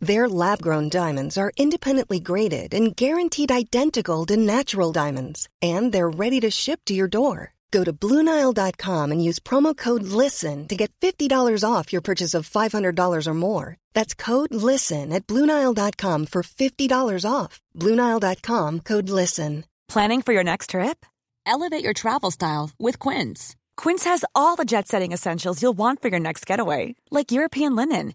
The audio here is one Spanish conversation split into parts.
Their lab grown diamonds are independently graded and guaranteed identical to natural diamonds, and they're ready to ship to your door. Go to BlueNile.com and use promo code LISTEN to get $50 off your purchase of $500 or more. That's code LISTEN at BlueNile.com for $50 off. BlueNile.com code LISTEN. Planning for your next trip? Elevate your travel style with Quince. Quince has all the jet setting essentials you'll want for your next getaway, like European linen,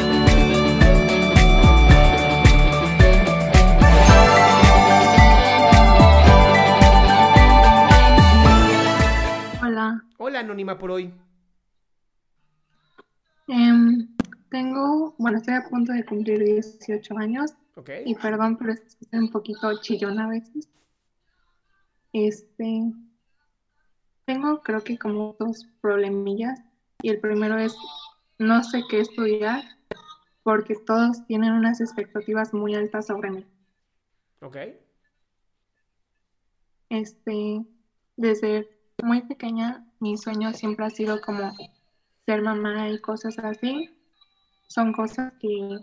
Hola. Hola, Anónima por hoy. Em, tengo, bueno, estoy a punto de cumplir 18 años Ok. y perdón, pero estoy un poquito chillona a veces. Este, tengo creo que como dos problemillas y el primero es no sé qué estudiar porque todos tienen unas expectativas muy altas sobre mí. Ok. Este, desde muy pequeña, mi sueño siempre ha sido como ser mamá y cosas así. Son cosas que,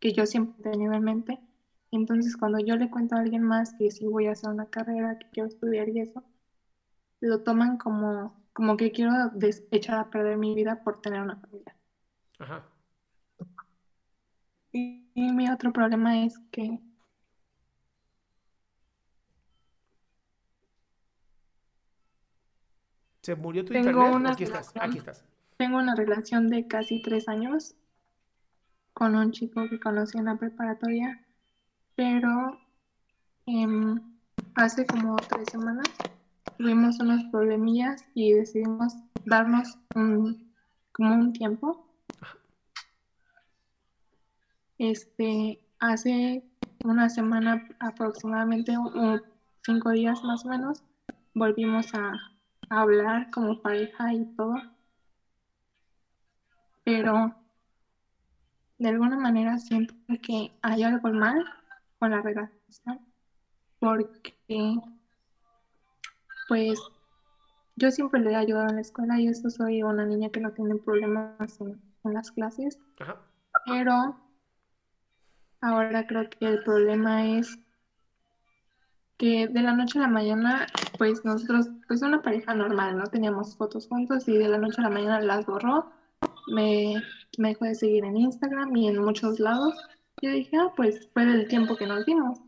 que yo siempre he tenido en mente. Entonces, cuando yo le cuento a alguien más que sí voy a hacer una carrera, que quiero estudiar y eso, lo toman como, como que quiero echar a perder mi vida por tener una familia. Ajá. Y, y mi otro problema es que ¿Se murió tu Tengo internet? ¿O una Aquí estás. relación. Aquí estás. Tengo una relación de casi tres años con un chico que conocí en la preparatoria, pero em, hace como tres semanas tuvimos unos problemillas y decidimos darnos un, como un tiempo. Este, hace una semana aproximadamente, o cinco días más o menos, volvimos a hablar como pareja y todo pero de alguna manera siento que hay algo mal con la relación porque pues yo siempre le he ayudado en la escuela y esto soy una niña que no tiene problemas en, en las clases, Ajá. pero ahora creo que el problema es que de la noche a la mañana, pues nosotros, pues una pareja normal, ¿no? Teníamos fotos juntos y de la noche a la mañana las borró, me, me dejó de seguir en Instagram y en muchos lados. Yo dije, ah, pues fue del tiempo que nos dimos.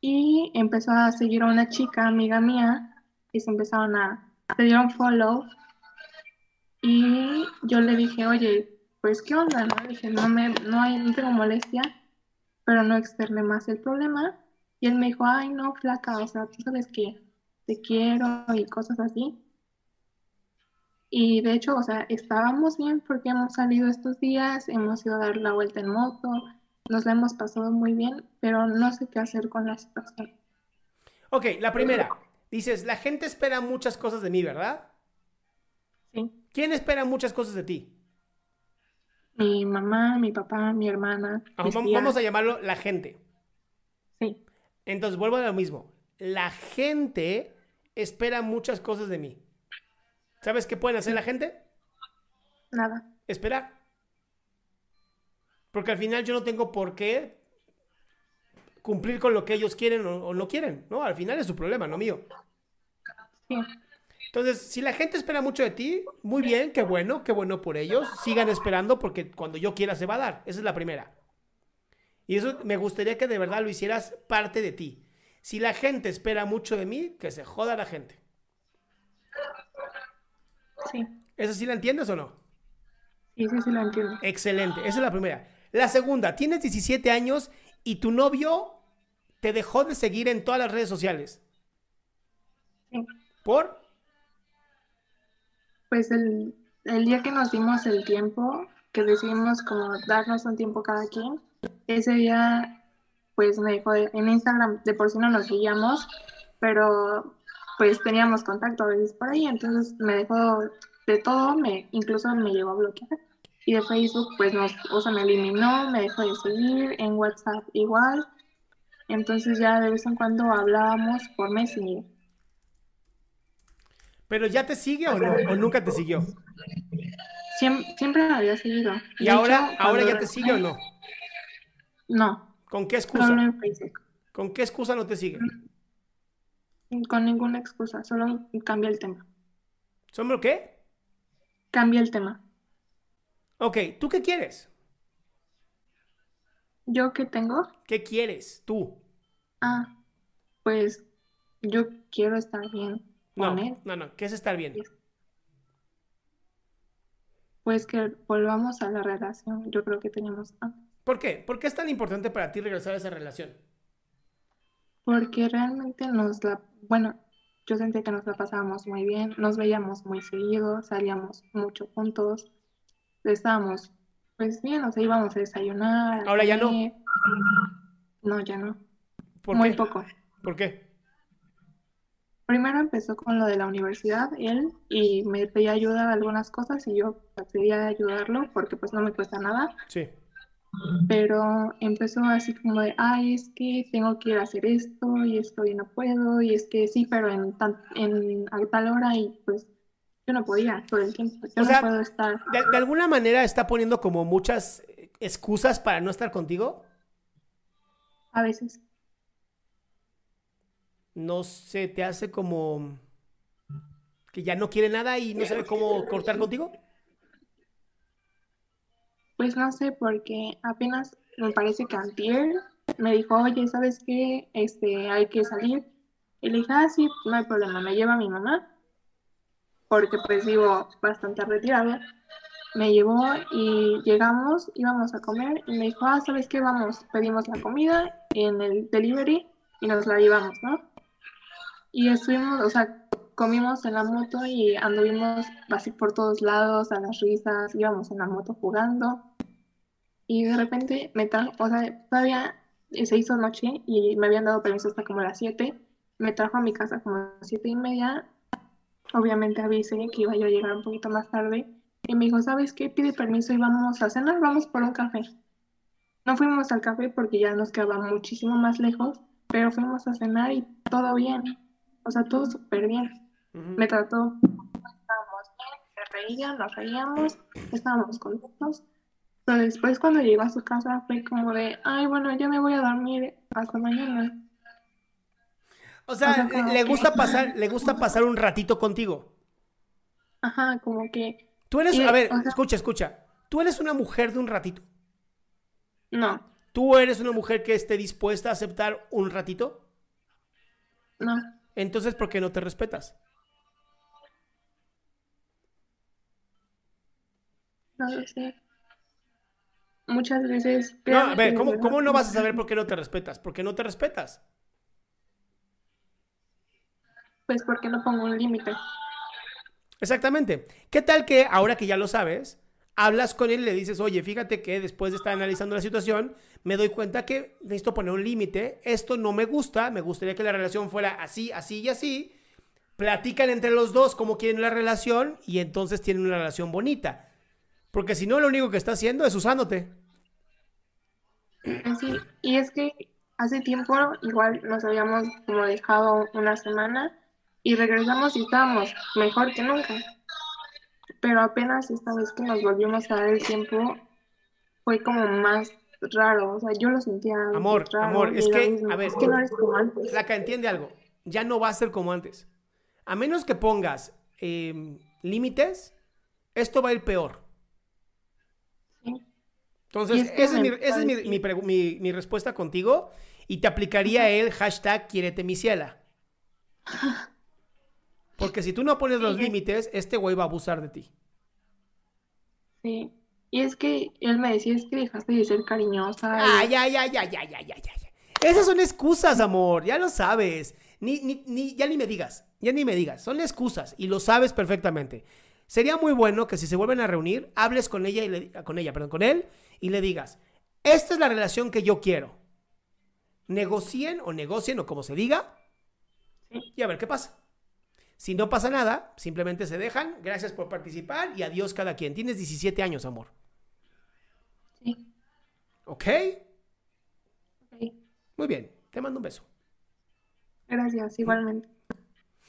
Y empezó a seguir a una chica, amiga mía, y se empezaron a, se dieron follow. Y yo le dije, oye, pues qué onda, ¿no? Dije, no me, no hay, no tengo molestia, pero no externé más el problema. Y él me dijo, ay, no, flaca, o sea, tú sabes que te quiero y cosas así. Y de hecho, o sea, estábamos bien porque hemos salido estos días, hemos ido a dar la vuelta en moto, nos la hemos pasado muy bien, pero no sé qué hacer con la situación. Ok, la primera. Dices, la gente espera muchas cosas de mí, ¿verdad? Sí. ¿Quién espera muchas cosas de ti? Mi mamá, mi papá, mi hermana. Vamos a llamarlo la gente. Entonces, vuelvo a lo mismo. La gente espera muchas cosas de mí. ¿Sabes qué pueden hacer la gente? nada. Esperar. Porque al final yo no tengo por qué cumplir con lo que ellos quieren o, o no quieren, ¿no? Al final es su problema, no mío. Sí, Entonces, si la gente espera mucho de ti, muy bien, qué bueno, qué bueno por ellos. Sigan esperando porque cuando yo quiera se va a dar. Esa es la primera. Y eso me gustaría que de verdad lo hicieras parte de ti. Si la gente espera mucho de mí, que se joda la gente. Sí, ¿Eso sí la entiendes o no? sí, sí, sí lo entiendo. Excelente, esa es la primera. La segunda, tienes 17 años y tu novio te dejó de seguir en todas las redes sociales. Sí. ¿Por? Pues el, el día que nos dimos el tiempo, que decidimos como darnos un tiempo cada quien, ese día pues me dejó de- en Instagram, de por sí no nos seguíamos, pero pues teníamos contacto a veces por ahí, entonces me dejó de todo, me, incluso me llegó a bloquear. Y de Facebook pues nos, o sea, me eliminó, me dejó de seguir, en WhatsApp igual. Entonces ya de vez en cuando hablábamos por Messenger. ¿Pero ya te sigue o no? ¿O nunca te siguió? Siempre, siempre me había seguido. ¿Y De ahora, hecho, ahora ya te sigue o no? No, ¿Con qué excusa? solo en Facebook. ¿Con qué excusa no te sigue? Con ninguna excusa, solo cambia el tema. ¿Somos qué? Cambia el tema. Ok, ¿tú qué quieres? ¿Yo qué tengo? ¿Qué quieres tú? Ah, pues yo quiero estar bien No, con él. no, no, ¿qué es estar bien? Pues que volvamos a la relación, yo creo que teníamos antes. ¿Por qué? ¿Por qué es tan importante para ti regresar a esa relación? Porque realmente nos la, bueno, yo sentí que nos la pasábamos muy bien, nos veíamos muy seguido, salíamos mucho juntos, estábamos pues bien, o sea, íbamos a desayunar. a Ahora ya no. No, ya no. ¿Por Muy qué? poco. ¿Por qué? Primero empezó con lo de la universidad, él, y me pedía ayuda de algunas cosas y yo pedía ayudarlo porque pues no me cuesta nada, Sí. Pero empezó así como de, ay, es que tengo que ir a hacer esto y esto y no puedo, y es que sí, pero en, tan, en a tal hora y pues yo no podía todo el tiempo, yo O no sea, puedo estar, ¿De, de alguna manera está poniendo como muchas excusas para no estar contigo? a veces, ¿No se te hace como que ya no quiere nada y no sabe cómo cortar contigo? Pues no sé, porque apenas me parece que antier me dijo, oye, ¿sabes qué? Este, hay que salir. Y le dije, ah, sí, no hay problema, me lleva mi mamá, porque pues vivo bastante retirado. Me llevó y llegamos, íbamos a comer y me dijo, ah, ¿sabes qué? Vamos, pedimos la comida en el delivery y nos la llevamos, ¿no? Y estuvimos, o sea, comimos en la moto y anduvimos así por todos lados, a las risas, íbamos en la moto jugando. Y de repente me trajo, o sea, todavía se hizo noche y me habían dado permiso hasta como las 7. Me trajo a mi casa como a las 7 y media. Obviamente avisé que iba yo a llegar un poquito más tarde. Y me dijo, ¿sabes qué? Pide permiso y vamos a cenar, vamos por un café. No fuimos al café porque ya nos quedaba muchísimo más lejos, pero fuimos a cenar y todo bien. O sea, todo súper bien. Ujú. Me trató, estábamos bien, se reía, nos reíamos, estábamos contentos. Pero después cuando llegó a su casa fue como de, ay, bueno, ya me voy a dormir hasta mañana. O sea, O sea, como le gusta pasar, le gusta pasar un ratito contigo. Ajá, como que, Tú eres, a ver, o sea- escucha, escucha. Tú eres una mujer de un ratito. no, Tú eres una mujer que esté dispuesta a aceptar un ratito. no, Entonces, ¿por qué no te respetas? no lo sé. Muchas veces... No, a ver, ¿cómo, no vas a saber por qué no te respetas? Porque no te respetas. Pues porque no pongo un límite. Exactamente. ¿Qué tal que ahora que ya lo sabes, hablas con él y le dices, oye, fíjate que después de estar analizando la situación, me doy cuenta que necesito poner un límite, esto no me gusta, me gustaría que la relación fuera así, así y así. Platican entre los dos cómo quieren la relación y entonces tienen una relación bonita. Porque si no, lo único que está haciendo es usándote. Sí, y es que hace tiempo igual nos habíamos como dejado una semana y regresamos y estábamos mejor que nunca. Pero apenas esta vez que nos volvimos a dar el tiempo fue como más raro, o sea, yo lo sentía Amor, raro amor, es que, mismo, a ver, es que no eres como antes. Flaca, entiende algo. Ya no va a ser como antes. A menos que pongas eh, límites, esto va a ir peor. Entonces, Y es que esa es, mi, me esa es mi- parece- mi pregu- mi- mi respuesta contigo. Y te aplicaría el hashtag quiérete mi ciela. Porque si tú no pones los límites, este güey va a abusar de ti. Sí. Y es que él me decía, es que dejaste de ser cariñosa. Ah, ya, ya, ya, ya, ya, ya, ya. Esas son excusas, amor, ya lo sabes. Ni, ni, ni, ya ni me digas, ya ni me digas. Son excusas y lo sabes perfectamente. Sería muy bueno que si se vuelven a reunir, hables con ella y le, con ella, perdón, con él y le digas, esta es la relación que yo quiero. Negocien o negocien o como se diga y a ver qué pasa. Si no pasa nada, simplemente se dejan. Gracias por participar y adiós cada quien. Tienes 17 años, amor. Sí. ¿Ok? Ok. Muy bien. Te mando un beso. Gracias, igualmente.